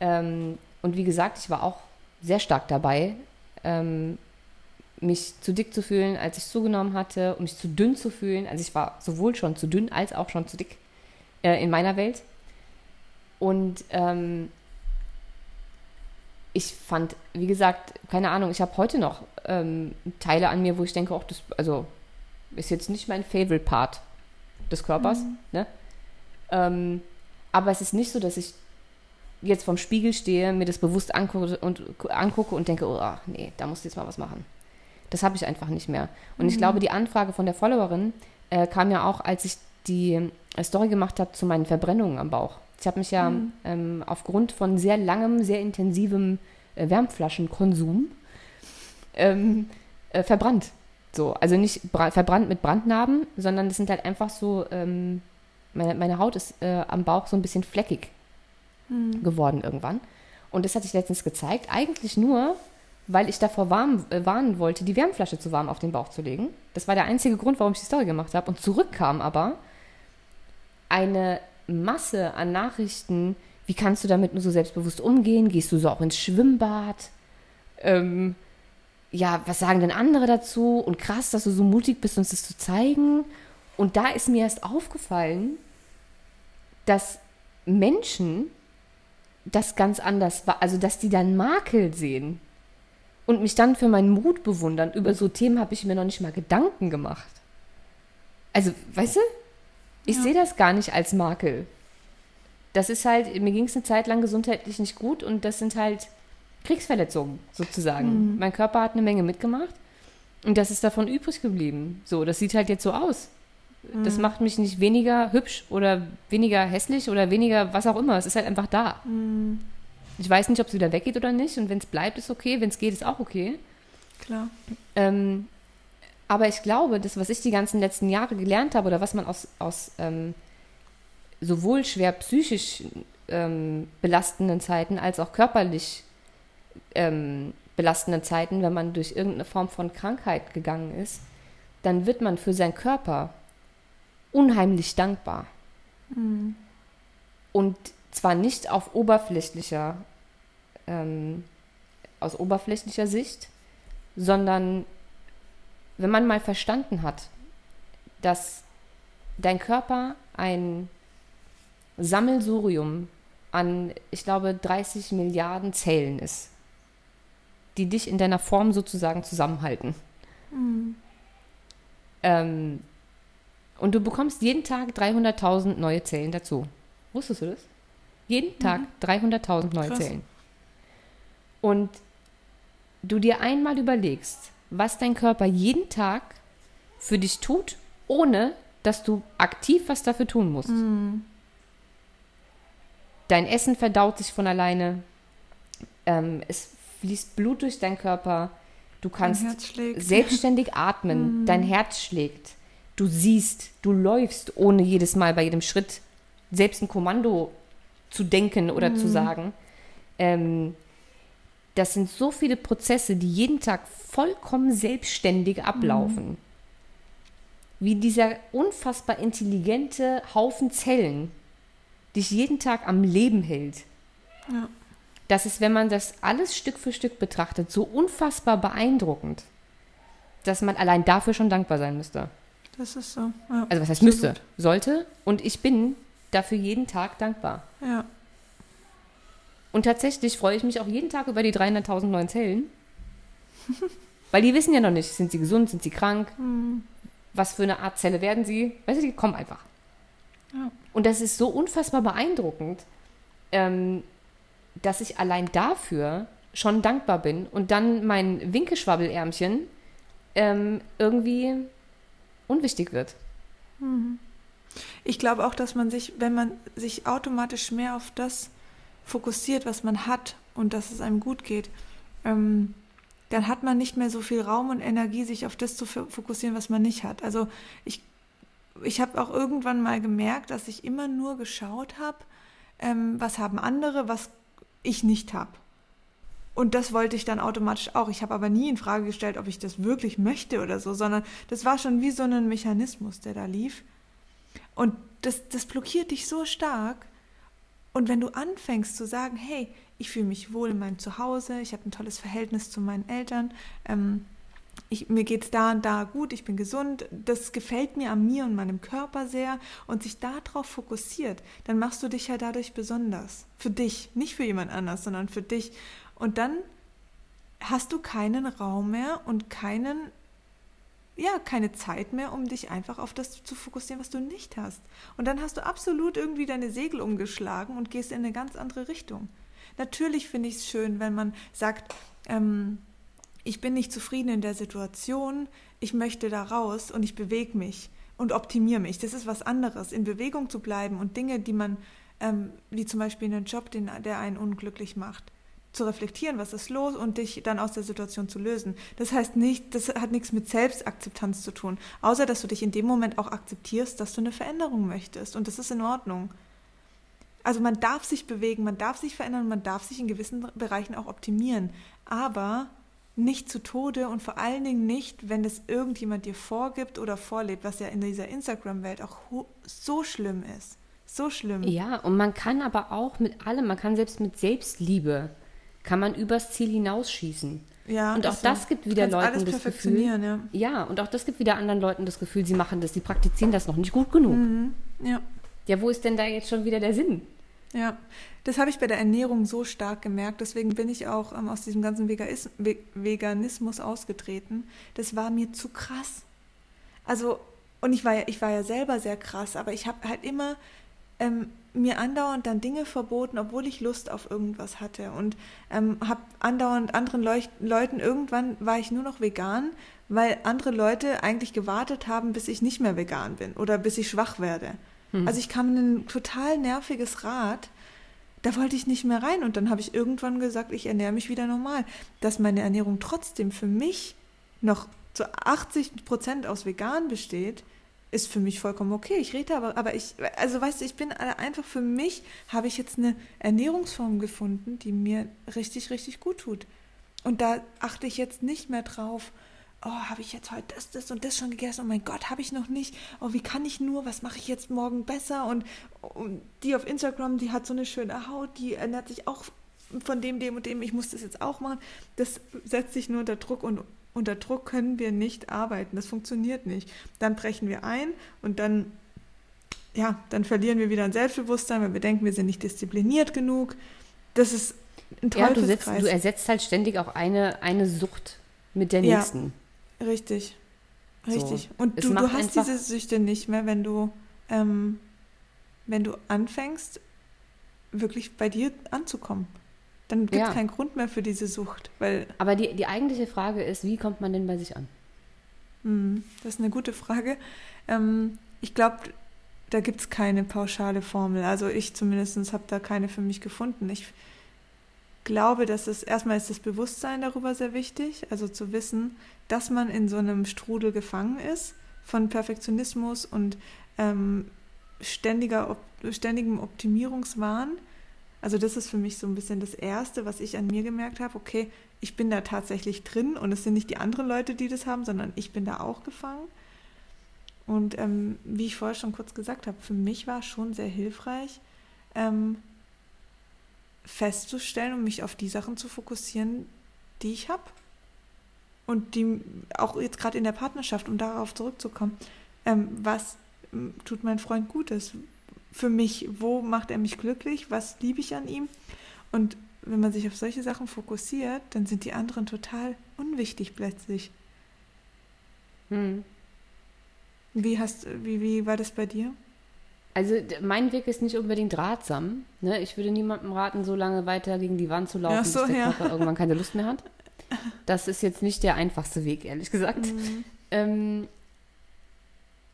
Ähm, und wie gesagt, ich war auch sehr stark dabei, ähm, mich zu dick zu fühlen, als ich zugenommen hatte, und mich zu dünn zu fühlen. Also ich war sowohl schon zu dünn als auch schon zu dick äh, in meiner Welt. Und ähm, ich fand, wie gesagt, keine Ahnung, ich habe heute noch ähm, Teile an mir, wo ich denke, auch das, also ist jetzt nicht mein Favorite Part des Körpers, ne? Ähm, aber es ist nicht so, dass ich jetzt vom Spiegel stehe, mir das bewusst angucke und, angucke und denke, oh, nee, da musst du jetzt mal was machen. Das habe ich einfach nicht mehr. Und ich glaube, die Anfrage von der Followerin äh, kam ja auch, als ich die äh, Story gemacht habe zu meinen Verbrennungen am Bauch. Ich habe mich ja ähm, aufgrund von sehr langem, sehr intensivem äh, Wärmflaschenkonsum ähm, äh, verbrannt. So, also nicht bra- verbrannt mit Brandnarben, sondern das sind halt einfach so, ähm, meine, meine Haut ist äh, am Bauch so ein bisschen fleckig Mhm. geworden irgendwann. Und das hatte ich letztens gezeigt, eigentlich nur, weil ich davor warm, äh, warnen wollte, die Wärmflasche zu warm auf den Bauch zu legen. Das war der einzige Grund, warum ich die Story gemacht habe. Und zurück kam aber eine Masse an Nachrichten wie kannst du damit nur so selbstbewusst umgehen? Gehst du so auch ins Schwimmbad? Ähm, ja, was sagen denn andere dazu? Und krass, dass du so mutig bist, uns das zu zeigen. Und da ist mir erst aufgefallen, dass Menschen das ganz anders also dass die dann Makel sehen und mich dann für meinen Mut bewundern. Über so Themen habe ich mir noch nicht mal Gedanken gemacht. Also, weißt du, ich ja. sehe das gar nicht als Makel. Das ist halt, mir ging es eine Zeit lang gesundheitlich nicht gut und das sind halt Kriegsverletzungen sozusagen. Mhm. Mein Körper hat eine Menge mitgemacht und das ist davon übrig geblieben. So, das sieht halt jetzt so aus. Mhm. Das macht mich nicht weniger hübsch oder weniger hässlich oder weniger was auch immer. Es ist halt einfach da. Mhm. Ich weiß nicht, ob es wieder weggeht oder nicht. Und wenn es bleibt, ist okay. Wenn es geht, ist auch okay. Klar. Ähm, aber ich glaube, das, was ich die ganzen letzten Jahre gelernt habe oder was man aus, aus ähm, sowohl schwer psychisch ähm, belastenden Zeiten als auch körperlich ähm, belastenden Zeiten, wenn man durch irgendeine Form von Krankheit gegangen ist, dann wird man für seinen Körper unheimlich dankbar. Mhm. Und zwar nicht auf oberflächlicher, ähm, aus oberflächlicher Sicht, sondern wenn man mal verstanden hat, dass dein Körper ein Sammelsurium an, ich glaube, 30 Milliarden Zellen ist, die dich in deiner Form sozusagen zusammenhalten. Mhm. Ähm, und du bekommst jeden Tag 300.000 neue Zellen dazu. Wusstest du das? Jeden mhm. Tag 300.000 neue Krass. Zellen. Und du dir einmal überlegst, was dein Körper jeden Tag für dich tut, ohne dass du aktiv was dafür tun musst. Mhm. Dein Essen verdaut sich von alleine. Ähm, es fließt Blut durch deinen Körper. Du kannst selbstständig atmen. Mhm. Dein Herz schlägt du siehst, du läufst, ohne jedes Mal bei jedem Schritt selbst ein Kommando zu denken oder mhm. zu sagen. Ähm, das sind so viele Prozesse, die jeden Tag vollkommen selbstständig ablaufen. Mhm. Wie dieser unfassbar intelligente Haufen Zellen dich jeden Tag am Leben hält. Ja. Das ist, wenn man das alles Stück für Stück betrachtet, so unfassbar beeindruckend, dass man allein dafür schon dankbar sein müsste. Das ist so. Ja, also was heißt müsste? Gut. Sollte. Und ich bin dafür jeden Tag dankbar. Ja. Und tatsächlich freue ich mich auch jeden Tag über die 300.000 neuen Zellen. Weil die wissen ja noch nicht, sind sie gesund, sind sie krank, mhm. was für eine Art Zelle werden sie. Weißt du, die kommen einfach. Ja. Und das ist so unfassbar beeindruckend, ähm, dass ich allein dafür schon dankbar bin und dann mein Winkelschwabbelärmchen ähm, irgendwie unwichtig wird. Mhm. Ich glaube auch, dass man sich, wenn man sich automatisch mehr auf das fokussiert, was man hat und dass es einem gut geht, ähm, dann hat man nicht mehr so viel Raum und Energie, sich auf das zu fokussieren, was man nicht hat. Also ich, ich habe auch irgendwann mal gemerkt, dass ich immer nur geschaut habe, ähm, was haben andere, was ich nicht habe. Und das wollte ich dann automatisch auch. Ich habe aber nie in Frage gestellt, ob ich das wirklich möchte oder so, sondern das war schon wie so ein Mechanismus, der da lief. Und das, das blockiert dich so stark. Und wenn du anfängst zu sagen, hey, ich fühle mich wohl in meinem Zuhause, ich habe ein tolles Verhältnis zu meinen Eltern, ähm, ich, mir geht es da und da gut, ich bin gesund, das gefällt mir an mir und meinem Körper sehr und sich darauf fokussiert, dann machst du dich ja dadurch besonders. Für dich, nicht für jemand anders, sondern für dich. Und dann hast du keinen Raum mehr und keinen, ja, keine Zeit mehr, um dich einfach auf das zu fokussieren, was du nicht hast. Und dann hast du absolut irgendwie deine Segel umgeschlagen und gehst in eine ganz andere Richtung. Natürlich finde ich es schön, wenn man sagt, ähm, ich bin nicht zufrieden in der Situation, ich möchte da raus und ich bewege mich und optimiere mich. Das ist was anderes, in Bewegung zu bleiben und Dinge, die man, ähm, wie zum Beispiel einen Job, den, der einen unglücklich macht, zu reflektieren, was ist los und dich dann aus der Situation zu lösen. Das heißt nicht, das hat nichts mit Selbstakzeptanz zu tun, außer dass du dich in dem Moment auch akzeptierst, dass du eine Veränderung möchtest und das ist in Ordnung. Also man darf sich bewegen, man darf sich verändern, man darf sich in gewissen Bereichen auch optimieren, aber nicht zu Tode und vor allen Dingen nicht, wenn es irgendjemand dir vorgibt oder vorlebt, was ja in dieser Instagram-Welt auch so schlimm ist. So schlimm. Ja, und man kann aber auch mit allem, man kann selbst mit Selbstliebe, kann man übers Ziel hinausschießen. Ja, und auch ist das gibt wieder Leuten das Gefühl. ja. Ja, und auch das gibt wieder anderen Leuten das Gefühl, sie machen das, sie praktizieren das noch nicht gut genug. Mhm. Ja. Ja, wo ist denn da jetzt schon wieder der Sinn? Ja, das habe ich bei der Ernährung so stark gemerkt. Deswegen bin ich auch ähm, aus diesem ganzen Veganis Ve Veganismus ausgetreten. Das war mir zu krass. Also, und ich war ja, ich war ja selber sehr krass, aber ich habe halt immer ähm, mir andauernd dann Dinge verboten, obwohl ich Lust auf irgendwas hatte. Und ähm, habe andauernd anderen Leuch Leuten, irgendwann war ich nur noch vegan, weil andere Leute eigentlich gewartet haben, bis ich nicht mehr vegan bin oder bis ich schwach werde. Also ich kam in ein total nerviges Rad. Da wollte ich nicht mehr rein und dann habe ich irgendwann gesagt, ich ernähre mich wieder normal. Dass meine Ernährung trotzdem für mich noch zu 80 Prozent aus vegan besteht, ist für mich vollkommen okay. Ich rede aber, aber ich, also weißt du, ich bin einfach für mich, habe ich jetzt eine Ernährungsform gefunden, die mir richtig, richtig gut tut. Und da achte ich jetzt nicht mehr drauf, oh, habe ich jetzt heute das, das und das schon gegessen? Oh mein Gott, habe ich noch nicht. Oh, wie kann ich nur? Was mache ich jetzt morgen besser? Und, und die auf Instagram, die hat so eine schöne Haut, die ernährt sich auch von dem, dem und dem. Ich muss das jetzt auch machen. Das setzt sich nur unter Druck und unter Druck können wir nicht arbeiten. Das funktioniert nicht. Dann brechen wir ein und dann, ja, dann verlieren wir wieder ein Selbstbewusstsein, weil wir denken, wir sind nicht diszipliniert genug. Das ist ein Ja, du, setzt, du ersetzt halt ständig auch eine, eine Sucht mit der Ja. nächsten. Richtig. So. Richtig. Und du, du hast diese Süchte nicht mehr, wenn du, ähm, wenn du anfängst, wirklich bei dir anzukommen. Dann gibt es Ja. keinen Grund mehr für diese Sucht, weil Aber die, die eigentliche Frage ist, wie kommt man denn bei sich an? hm, das ist eine gute Frage. Ähm, ich glaube, da gibt es keine pauschale Formel. Also ich zumindest habe da keine für mich gefunden. Ich glaube, dass es erstmal ist das Bewusstsein darüber sehr wichtig, also zu wissen, dass man in so einem Strudel gefangen ist von Perfektionismus und ähm, ständiger, Op ständigem Optimierungswahn. Also das ist für mich so ein bisschen das Erste, was ich an mir gemerkt habe. Okay, ich bin da tatsächlich drin und es sind nicht die anderen Leute, die das haben, sondern ich bin da auch gefangen. Und ähm, wie ich vorher schon kurz gesagt habe, für mich war schon sehr hilfreich, ähm, festzustellen und mich auf die Sachen zu fokussieren, die ich habe. Und die auch jetzt gerade in der Partnerschaft, um darauf zurückzukommen, ähm, was tut mein Freund Gutes für mich? Wo macht er mich glücklich? Was liebe ich an ihm? Und wenn man sich auf solche Sachen fokussiert, dann sind die anderen total unwichtig plötzlich. Hm. Wie, hast, wie, wie war das bei dir? Also mein Weg ist nicht unbedingt ratsam. Ne? Ich würde niemandem raten, so lange weiter gegen die Wand zu laufen, so, bis der ja. Körper irgendwann keine Lust mehr hat. Das ist jetzt nicht der einfachste Weg, ehrlich gesagt. Mhm. Ähm,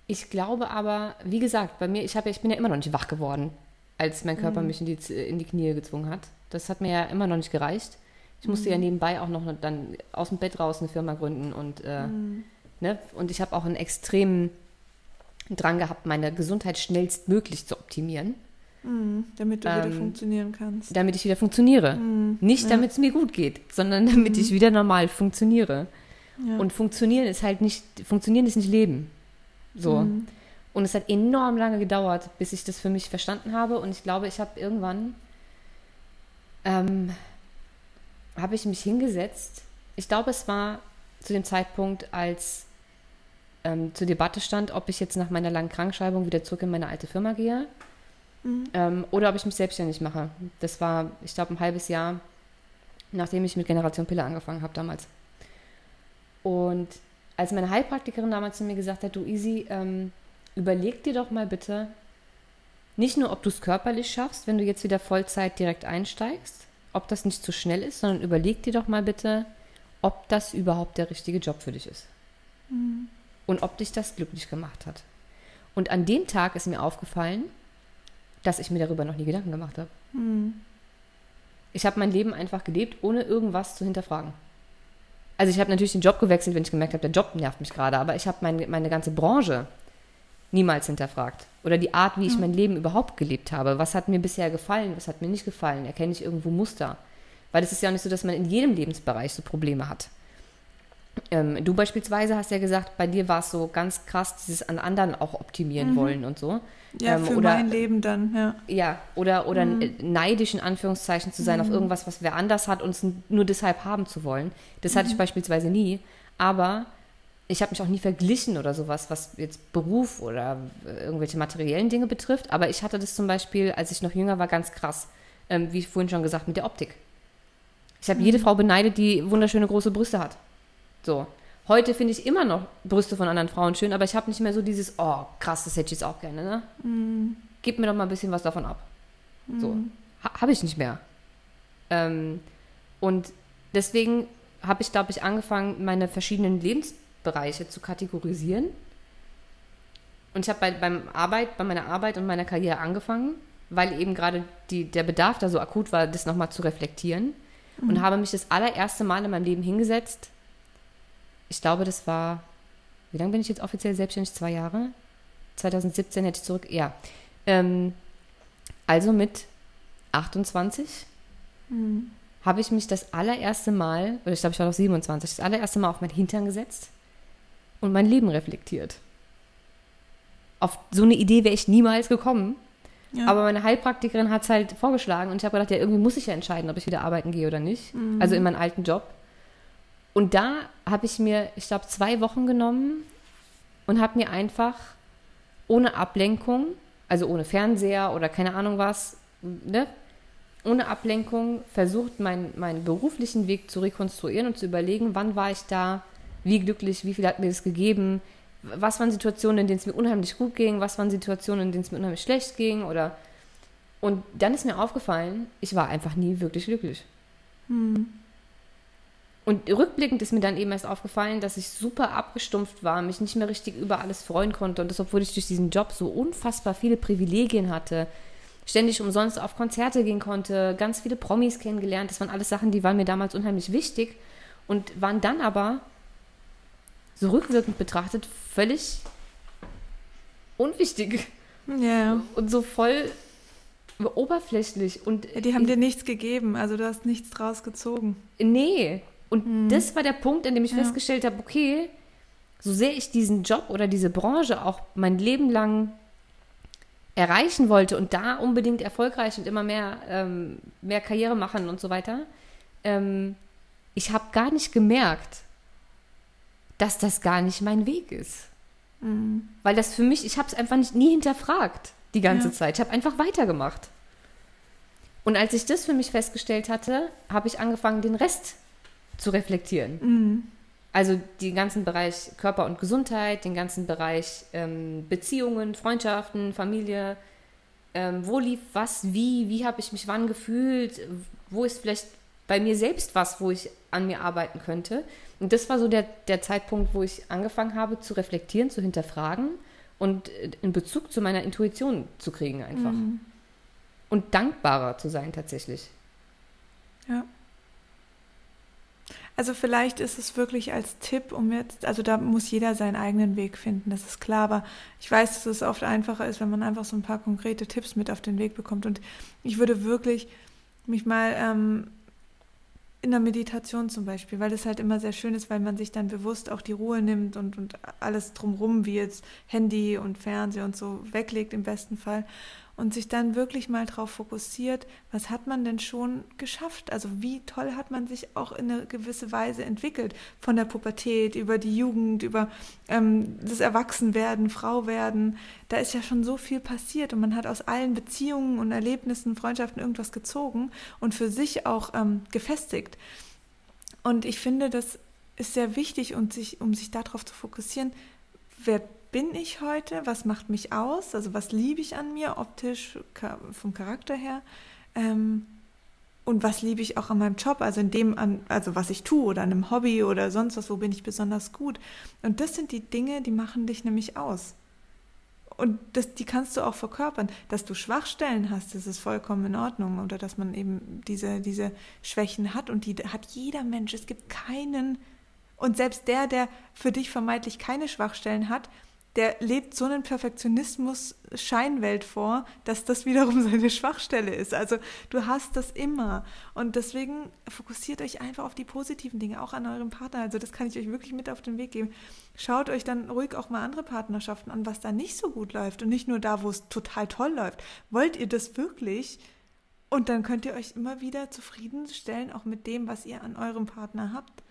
ich glaube aber, wie gesagt, bei mir, ich, hab, ich bin ja immer noch nicht wach geworden, als mein Körper Mhm. mich in die, in die Knie gezwungen hat. Das hat mir ja immer noch nicht gereicht. Ich musste Mhm. ja nebenbei auch noch dann aus dem Bett raus eine Firma gründen und, äh, Mhm. ne? und ich habe auch einen extremen Drang gehabt, meine Gesundheit schnellstmöglich zu optimieren, Mhm. Damit du wieder Ähm, funktionieren kannst. damit ich wieder funktioniere. Mhm. Nicht, Ja. damit es mir gut geht, sondern damit Mhm. ich wieder normal funktioniere. Ja. Und funktionieren ist halt nicht, funktionieren ist nicht Leben. So. Mhm. Und es hat enorm lange gedauert, bis ich das für mich verstanden habe. Und ich glaube, ich habe irgendwann, ähm, habe ich mich hingesetzt. Ich glaube, es war zu dem Zeitpunkt, als ähm, zur Debatte stand, ob ich jetzt nach meiner langen Krankschreibung wieder zurück in meine alte Firma gehe Mhm. ähm, oder ob ich mich selbstständig mache. Das war, ich glaube, ein halbes Jahr, nachdem ich mit Generation Pille angefangen habe damals. Und als meine Heilpraktikerin damals zu mir gesagt hat, du Easy, ähm, überleg dir doch mal bitte, nicht nur, ob du es körperlich schaffst, wenn du jetzt wieder Vollzeit direkt einsteigst, ob das nicht zu schnell ist, sondern überleg dir doch mal bitte, ob das überhaupt der richtige Job für dich ist. Mhm. Und ob dich das glücklich gemacht hat. Und an dem Tag ist mir aufgefallen, dass ich mir darüber noch nie Gedanken gemacht habe. Mhm. Ich habe mein Leben einfach gelebt, ohne irgendwas zu hinterfragen. Also ich habe natürlich den Job gewechselt, wenn ich gemerkt habe, der Job nervt mich gerade, aber ich habe meine, meine ganze Branche niemals hinterfragt. Oder die Art, wie ich mein Leben überhaupt gelebt habe. Was hat mir bisher gefallen, was hat mir nicht gefallen? Erkenne ich irgendwo Muster? Weil es ist ja auch nicht so, dass man in jedem Lebensbereich so Probleme hat. Ähm, du beispielsweise hast ja gesagt, bei dir war es so ganz krass, dieses an anderen auch optimieren mhm. wollen und so. Ja, ähm, für oder, mein Leben dann, ja. Ja, oder, oder mhm. neidisch in Anführungszeichen zu sein mhm. auf irgendwas, was wer anders hat und es nur deshalb haben zu wollen. Das hatte ich mhm. beispielsweise nie. Aber ich habe mich auch nie verglichen oder sowas, was jetzt Beruf oder irgendwelche materiellen Dinge betrifft. Aber ich hatte das zum Beispiel, als ich noch jünger war, ganz krass, ähm, wie vorhin schon gesagt, mit der Optik. Ich habe mhm. jede Frau beneidet, die wunderschöne große Brüste hat. So. Heute finde ich immer noch Brüste von anderen Frauen schön, aber ich habe nicht mehr so dieses, oh, krass, das hätte ich jetzt auch gerne, ne? Mhm. Gib mir doch mal ein bisschen was davon ab. Mhm. So. Ha habe ich nicht mehr. Ähm, und deswegen habe ich, glaube ich, angefangen, meine verschiedenen Lebensbereiche zu kategorisieren. Und ich habe bei, beim Arbeit, bei meiner Arbeit und meiner Karriere angefangen, weil eben gerade der Bedarf da so akut war, das nochmal zu reflektieren. Mhm. Und habe mich das allererste Mal in meinem Leben hingesetzt ich glaube, das war, wie lange bin ich jetzt offiziell selbstständig? Zwei Jahre? 2017 hätte ich zurück, ja. Ähm, also mit 28 mhm. habe ich mich das allererste Mal, oder ich glaube, ich war noch 27, das allererste Mal auf mein Hintern gesetzt und mein Leben reflektiert. Auf so eine Idee wäre ich niemals gekommen. Ja. Aber meine Heilpraktikerin hat es halt vorgeschlagen und ich habe gedacht, ja, irgendwie muss ich ja entscheiden, ob ich wieder arbeiten gehe oder nicht. Mhm. Also in meinen alten Job. Und da habe ich mir, ich glaube, zwei Wochen genommen und habe mir einfach ohne Ablenkung, also ohne Fernseher oder keine Ahnung was, ne, ohne Ablenkung versucht, meinen, meinen beruflichen Weg zu rekonstruieren und zu überlegen, wann war ich da, wie glücklich, wie viel hat mir das gegeben, was waren Situationen, in denen es mir unheimlich gut ging, was waren Situationen, in denen es mir unheimlich schlecht ging oder und dann ist mir aufgefallen, ich war einfach nie wirklich glücklich. Hm. Und rückblickend ist mir dann eben erst aufgefallen, dass ich super abgestumpft war, mich nicht mehr richtig über alles freuen konnte. Und das, obwohl ich durch diesen Job so unfassbar viele Privilegien hatte, ständig umsonst auf Konzerte gehen konnte, ganz viele Promis kennengelernt. Das waren alles Sachen, die waren mir damals unheimlich wichtig und waren dann aber so rückwirkend betrachtet völlig unwichtig. Ja. Und so voll oberflächlich. Und ja, die haben dir nichts gegeben, also du hast nichts draus gezogen. Nee, und mhm. das war der Punkt, an dem ich ja. festgestellt habe, okay, so sehr ich diesen Job oder diese Branche auch mein Leben lang erreichen wollte und da unbedingt erfolgreich und immer mehr, ähm, mehr Karriere machen und so weiter, ähm, ich habe gar nicht gemerkt, dass das gar nicht mein Weg ist. Mhm. Weil das für mich, ich habe es einfach nicht, nie hinterfragt die ganze ja. Zeit. Ich habe einfach weitergemacht. Und als ich das für mich festgestellt hatte, habe ich angefangen, den Rest zu reflektieren. Mhm. Also den ganzen Bereich Körper und Gesundheit, den ganzen Bereich ähm, Beziehungen, Freundschaften, Familie. Ähm, wo lief was, wie, wie habe ich mich wann gefühlt, wo ist vielleicht bei mir selbst was, wo ich an mir arbeiten könnte. Und das war so der, der Zeitpunkt, wo ich angefangen habe zu reflektieren, zu hinterfragen und äh, in Bezug zu meiner Intuition zu kriegen einfach. Mhm. Und dankbarer zu sein tatsächlich. Ja. Also vielleicht ist es wirklich als Tipp, um jetzt, also da muss jeder seinen eigenen Weg finden, das ist klar, aber ich weiß, dass es oft einfacher ist, wenn man einfach so ein paar konkrete Tipps mit auf den Weg bekommt. Und ich würde wirklich mich mal ähm, in der Meditation zum Beispiel, weil das halt immer sehr schön ist, weil man sich dann bewusst auch die Ruhe nimmt und, und alles drumrum, wie jetzt Handy und Fernseher und so weglegt im besten Fall und sich dann wirklich mal darauf fokussiert, was hat man denn schon geschafft? Also wie toll hat man sich auch in eine gewisse Weise entwickelt, von der Pubertät über die Jugend, über ähm, das Erwachsenwerden, Frauwerden. Da ist ja schon so viel passiert und man hat aus allen Beziehungen und Erlebnissen, Freundschaften irgendwas gezogen und für sich auch ähm, gefestigt. Und ich finde, das ist sehr wichtig, und sich, um sich darauf zu fokussieren, wer bin ich heute, was macht mich aus, also was liebe ich an mir, optisch, vom Charakter her. Ähm, und was liebe ich auch an meinem Job, also in dem, an, also was ich tue oder an einem Hobby oder sonst was, wo bin ich besonders gut. Und das sind die Dinge, die machen dich nämlich aus. Und das, die kannst du auch verkörpern. Dass du Schwachstellen hast, das ist vollkommen in Ordnung. Oder dass man eben diese, diese Schwächen hat. Und die hat jeder Mensch. Es gibt keinen. Und selbst der, der für dich vermeintlich keine Schwachstellen hat, der lebt so einen Perfektionismus Scheinwelt vor, dass das wiederum seine Schwachstelle ist. Also du hast das immer und deswegen fokussiert euch einfach auf die positiven Dinge, auch an eurem Partner. Also das kann ich euch wirklich mit auf den Weg geben. Schaut euch dann ruhig auch mal andere Partnerschaften an, was da nicht so gut läuft und nicht nur da, wo es total toll läuft. Wollt ihr das wirklich? Und dann könnt ihr euch immer wieder zufriedenstellen, auch mit dem, was ihr an eurem Partner habt.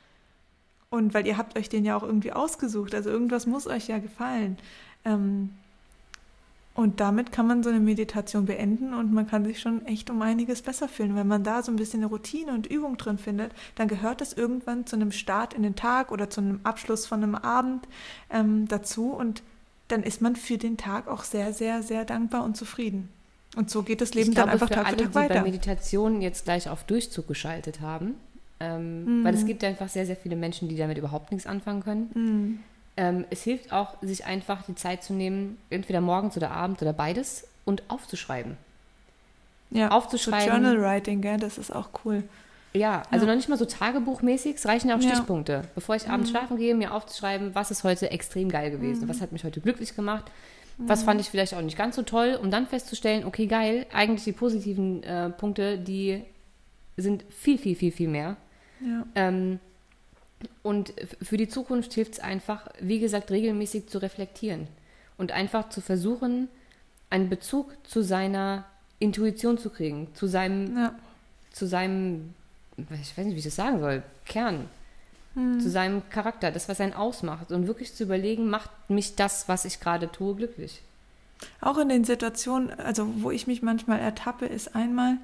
Und weil ihr habt euch den ja auch irgendwie ausgesucht, also irgendwas muss euch ja gefallen. Ähm, und damit kann man so eine Meditation beenden und man kann sich schon echt um einiges besser fühlen. Wenn man da so ein bisschen eine Routine und Übung drin findet, dann gehört das irgendwann zu einem Start in den Tag oder zu einem Abschluss von einem Abend ähm, dazu und dann ist man für den Tag auch sehr, sehr, sehr dankbar und zufrieden. Und so geht das Leben ich glaube, dann einfach für Tag alle, für Tag die weiter. bei Meditation jetzt gleich auf Durchzug geschaltet haben, ähm, Mhm. weil es gibt einfach sehr, sehr viele Menschen, die damit überhaupt nichts anfangen können. Mhm. Ähm, es hilft auch, sich einfach die Zeit zu nehmen, entweder morgens oder abends oder beides und aufzuschreiben. Ja, aufzuschreiben. So Journal Writing, gell, das ist auch cool. Ja, also Ja. noch nicht mal so tagebuchmäßig, es reichen ja auch Ja. Stichpunkte. Bevor ich abends Mhm. schlafen gehe, mir aufzuschreiben, was ist heute extrem geil gewesen, Mhm. was hat mich heute glücklich gemacht, was fand ich vielleicht auch nicht ganz so toll, um dann festzustellen, okay, geil, eigentlich die positiven äh, Punkte, die sind viel, viel, viel, viel mehr. Ja. Ähm, und für die Zukunft hilft es einfach, wie gesagt, regelmäßig zu reflektieren und einfach zu versuchen, einen Bezug zu seiner Intuition zu kriegen, zu seinem, Ja. zu seinem, ich weiß nicht, wie ich das sagen soll, Kern, Mhm. zu seinem Charakter, das, was einen ausmacht und wirklich zu überlegen, macht mich das, was ich gerade tue, glücklich. Auch in den Situationen, also wo ich mich manchmal ertappe, ist einmal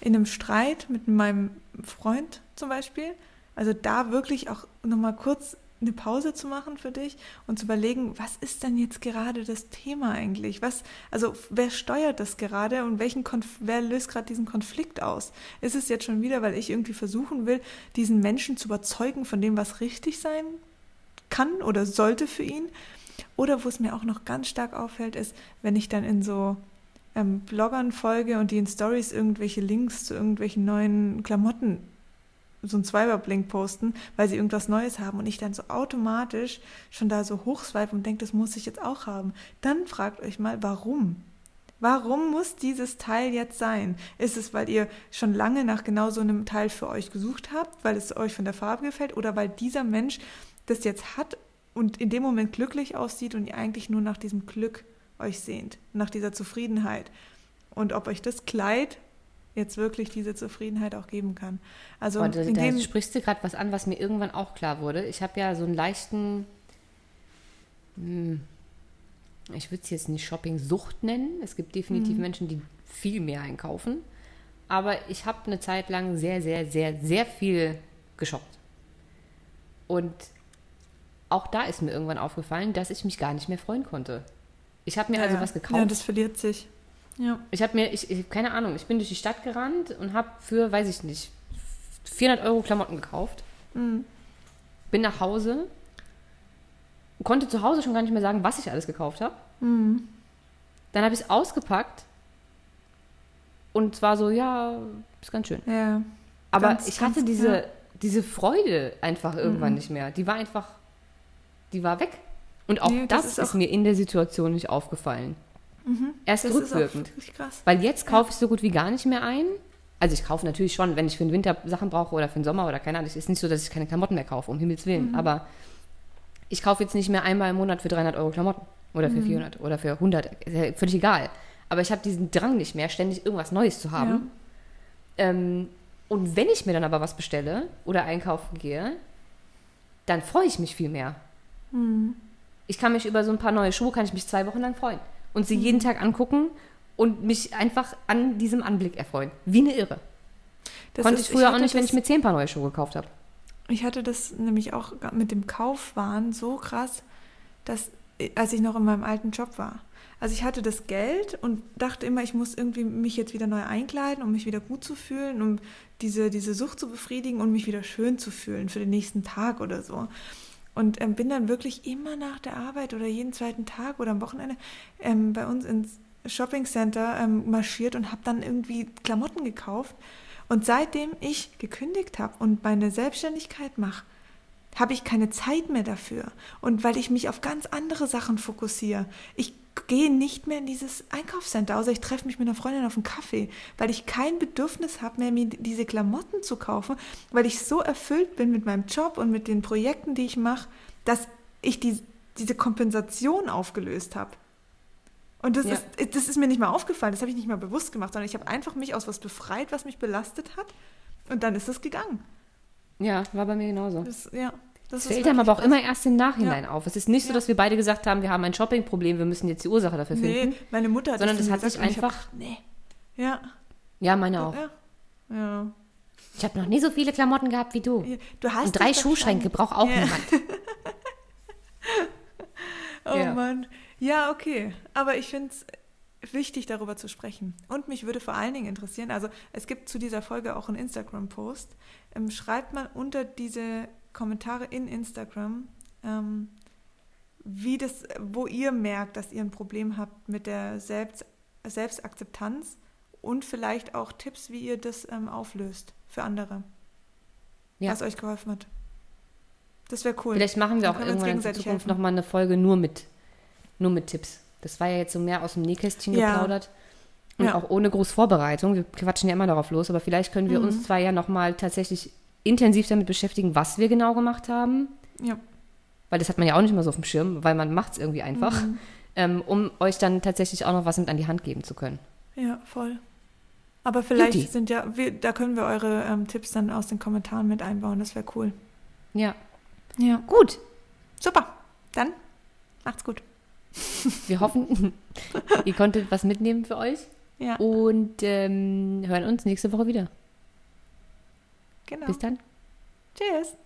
in einem Streit mit meinem Freund zum Beispiel. Also da wirklich auch nochmal kurz eine Pause zu machen für dich und zu überlegen, was ist denn jetzt gerade das Thema eigentlich? Was, also wer steuert das gerade und welchen Konf wer löst gerade diesen Konflikt aus? Ist es jetzt schon wieder, weil ich irgendwie versuchen will, diesen Menschen zu überzeugen von dem, was richtig sein kann oder sollte für ihn? Oder wo es mir auch noch ganz stark auffällt, ist, wenn ich dann in so ähm, Bloggern folge und die in Stories irgendwelche Links zu irgendwelchen neuen Klamotten, so ein Swiper-Blink posten, weil sie irgendwas Neues haben und ich dann so automatisch schon da so hochswipe und denke, das muss ich jetzt auch haben. Dann fragt euch mal, warum? Warum muss dieses Teil jetzt sein? Ist es, weil ihr schon lange nach genau so einem Teil für euch gesucht habt, weil es euch von der Farbe gefällt oder weil dieser Mensch das jetzt hat und in dem Moment glücklich aussieht und ihr eigentlich nur nach diesem Glück euch sehnt, nach dieser Zufriedenheit. Und ob euch das Kleid jetzt wirklich diese Zufriedenheit auch geben kann. Also Und da, in da dem, sprichst du gerade was an, was mir irgendwann auch klar wurde. Ich habe ja so einen leichten, hm, ich würde es jetzt nicht Shopping-Sucht nennen. Es gibt definitiv Menschen, die viel mehr einkaufen. Aber ich habe eine Zeit lang sehr, sehr, sehr, sehr viel geshoppt. Und auch da ist mir irgendwann aufgefallen, dass ich mich gar nicht mehr freuen konnte. Ich habe mir ja, also was gekauft. Ja, das verliert sich. Ja. Ich habe mir, ich, ich keine Ahnung, ich bin durch die Stadt gerannt und habe für, weiß ich nicht, 400 Euro Klamotten gekauft. Mhm. Bin nach Hause, konnte zu Hause schon gar nicht mehr sagen, was ich alles gekauft habe. Mhm. Dann habe ich es ausgepackt und zwar so, ja, ist ganz schön. Ja. Aber Ganz, ich hatte ganz, diese, ja. diese Freude einfach irgendwann Mhm. nicht mehr. Die war einfach, die war weg. Und auch Nee, das das, ist ist, auch- mir in der Situation nicht aufgefallen. Mhm. Erst Das rückwirkend. Weil jetzt kaufe ich so gut wie gar nicht mehr ein. Also ich kaufe natürlich schon, wenn ich für den Winter Sachen brauche oder für den Sommer oder keine Ahnung. Es ist nicht so, dass ich keine Klamotten mehr kaufe, um Himmels Willen. Mhm. Aber ich kaufe jetzt nicht mehr einmal im Monat für 300 Euro Klamotten oder Mhm. für 400 oder für 100. Ist ja völlig egal. Aber ich habe diesen Drang nicht mehr, ständig irgendwas Neues zu haben. Ähm, und wenn ich mir dann aber was bestelle oder einkaufen gehe, dann freue ich mich viel mehr. Mhm. Ich kann mich über so ein paar neue Schuhe, kann ich mich zwei Wochen lang freuen. Und Mhm. sie jeden Tag angucken und mich einfach an diesem Anblick erfreuen. Wie eine Irre. Das Konnte ist- ich früher auch hatte nicht, wenn ich mir zehn Paar neue Schuhe gekauft habe. Ich hatte das nämlich auch mit dem Kaufwahn so krass, dass als ich noch in meinem alten Job war. Also ich hatte das Geld und dachte immer, ich muss irgendwie mich jetzt wieder neu einkleiden, um mich wieder gut zu fühlen, um diese, diese Sucht zu befriedigen und mich wieder schön zu fühlen für den nächsten Tag oder so. Und ähm, bin dann wirklich immer nach der Arbeit oder jeden zweiten Tag oder am Wochenende ähm, bei uns ins Shoppingcenter ähm, marschiert und habe dann irgendwie Klamotten gekauft. Und seitdem ich gekündigt habe und meine Selbstständigkeit mache, habe ich keine Zeit mehr dafür und weil ich mich auf ganz andere Sachen fokussiere. Ich gehe nicht mehr in dieses Einkaufscenter, außer ich treffe mich mit einer Freundin auf einen Kaffee, weil ich kein Bedürfnis habe mehr, mir diese Klamotten zu kaufen, weil ich so erfüllt bin mit meinem Job und mit den Projekten, die ich mache, dass ich die, diese Kompensation aufgelöst habe. Und das, ja. ist, das ist mir nicht mal aufgefallen, das habe ich nicht mal bewusst gemacht, sondern ich habe einfach mich aus was befreit, was mich belastet hat. Und dann ist es gegangen. Ja, war bei mir genauso. Das, ja, das fällt einem aber auch immer erst im Nachhinein ja. auf. Es ist nicht so, ja. dass wir beide gesagt haben, wir haben ein Shoppingproblem, wir müssen jetzt die Ursache dafür finden. Nee, meine Mutter hat Sondern das, das hat sich einfach. Hab, nee. Ja. Ja, meine auch. Ja. ja. Ich habe noch nie so viele Klamotten gehabt wie du. du hast Und drei Schuhschränke braucht auch niemand. oh Mann. Ja, okay. Aber ich finde es wichtig, darüber zu sprechen. Und mich würde vor allen Dingen interessieren, also es gibt zu dieser Folge auch einen Instagram-Post. Ähm, schreibt mal unter diese Kommentare in Instagram, ähm, wie das, wo ihr merkt, dass ihr ein Problem habt mit der Selbst, Selbstakzeptanz und vielleicht auch Tipps, wie ihr das ähm, auflöst für andere, ja. was euch geholfen hat. Das wäre cool. Vielleicht machen wir auch irgendwann in Zukunft nochmal eine Folge nur mit, nur mit Tipps. Das war ja jetzt so mehr aus dem Nähkästchen ja. geplaudert. Und ja. auch ohne groß Vorbereitung. Wir quatschen ja immer darauf los, aber vielleicht können wir mhm. uns zwar ja nochmal tatsächlich intensiv damit beschäftigen, was wir genau gemacht haben. Ja. Weil das hat man ja auch nicht mehr so auf dem Schirm, weil man macht es irgendwie einfach, mhm. ähm, um euch dann tatsächlich auch noch was mit an die Hand geben zu können. Ja, voll. Aber vielleicht Juti. sind ja, wir, da können wir eure ähm, Tipps dann aus den Kommentaren mit einbauen. Das wäre cool. Ja. Ja. Gut. Super. Dann macht's gut. Wir hoffen, ihr konntet was mitnehmen für euch. Ja. Und ähm, hören uns nächste Woche wieder. Genau. Bis dann. Tschüss.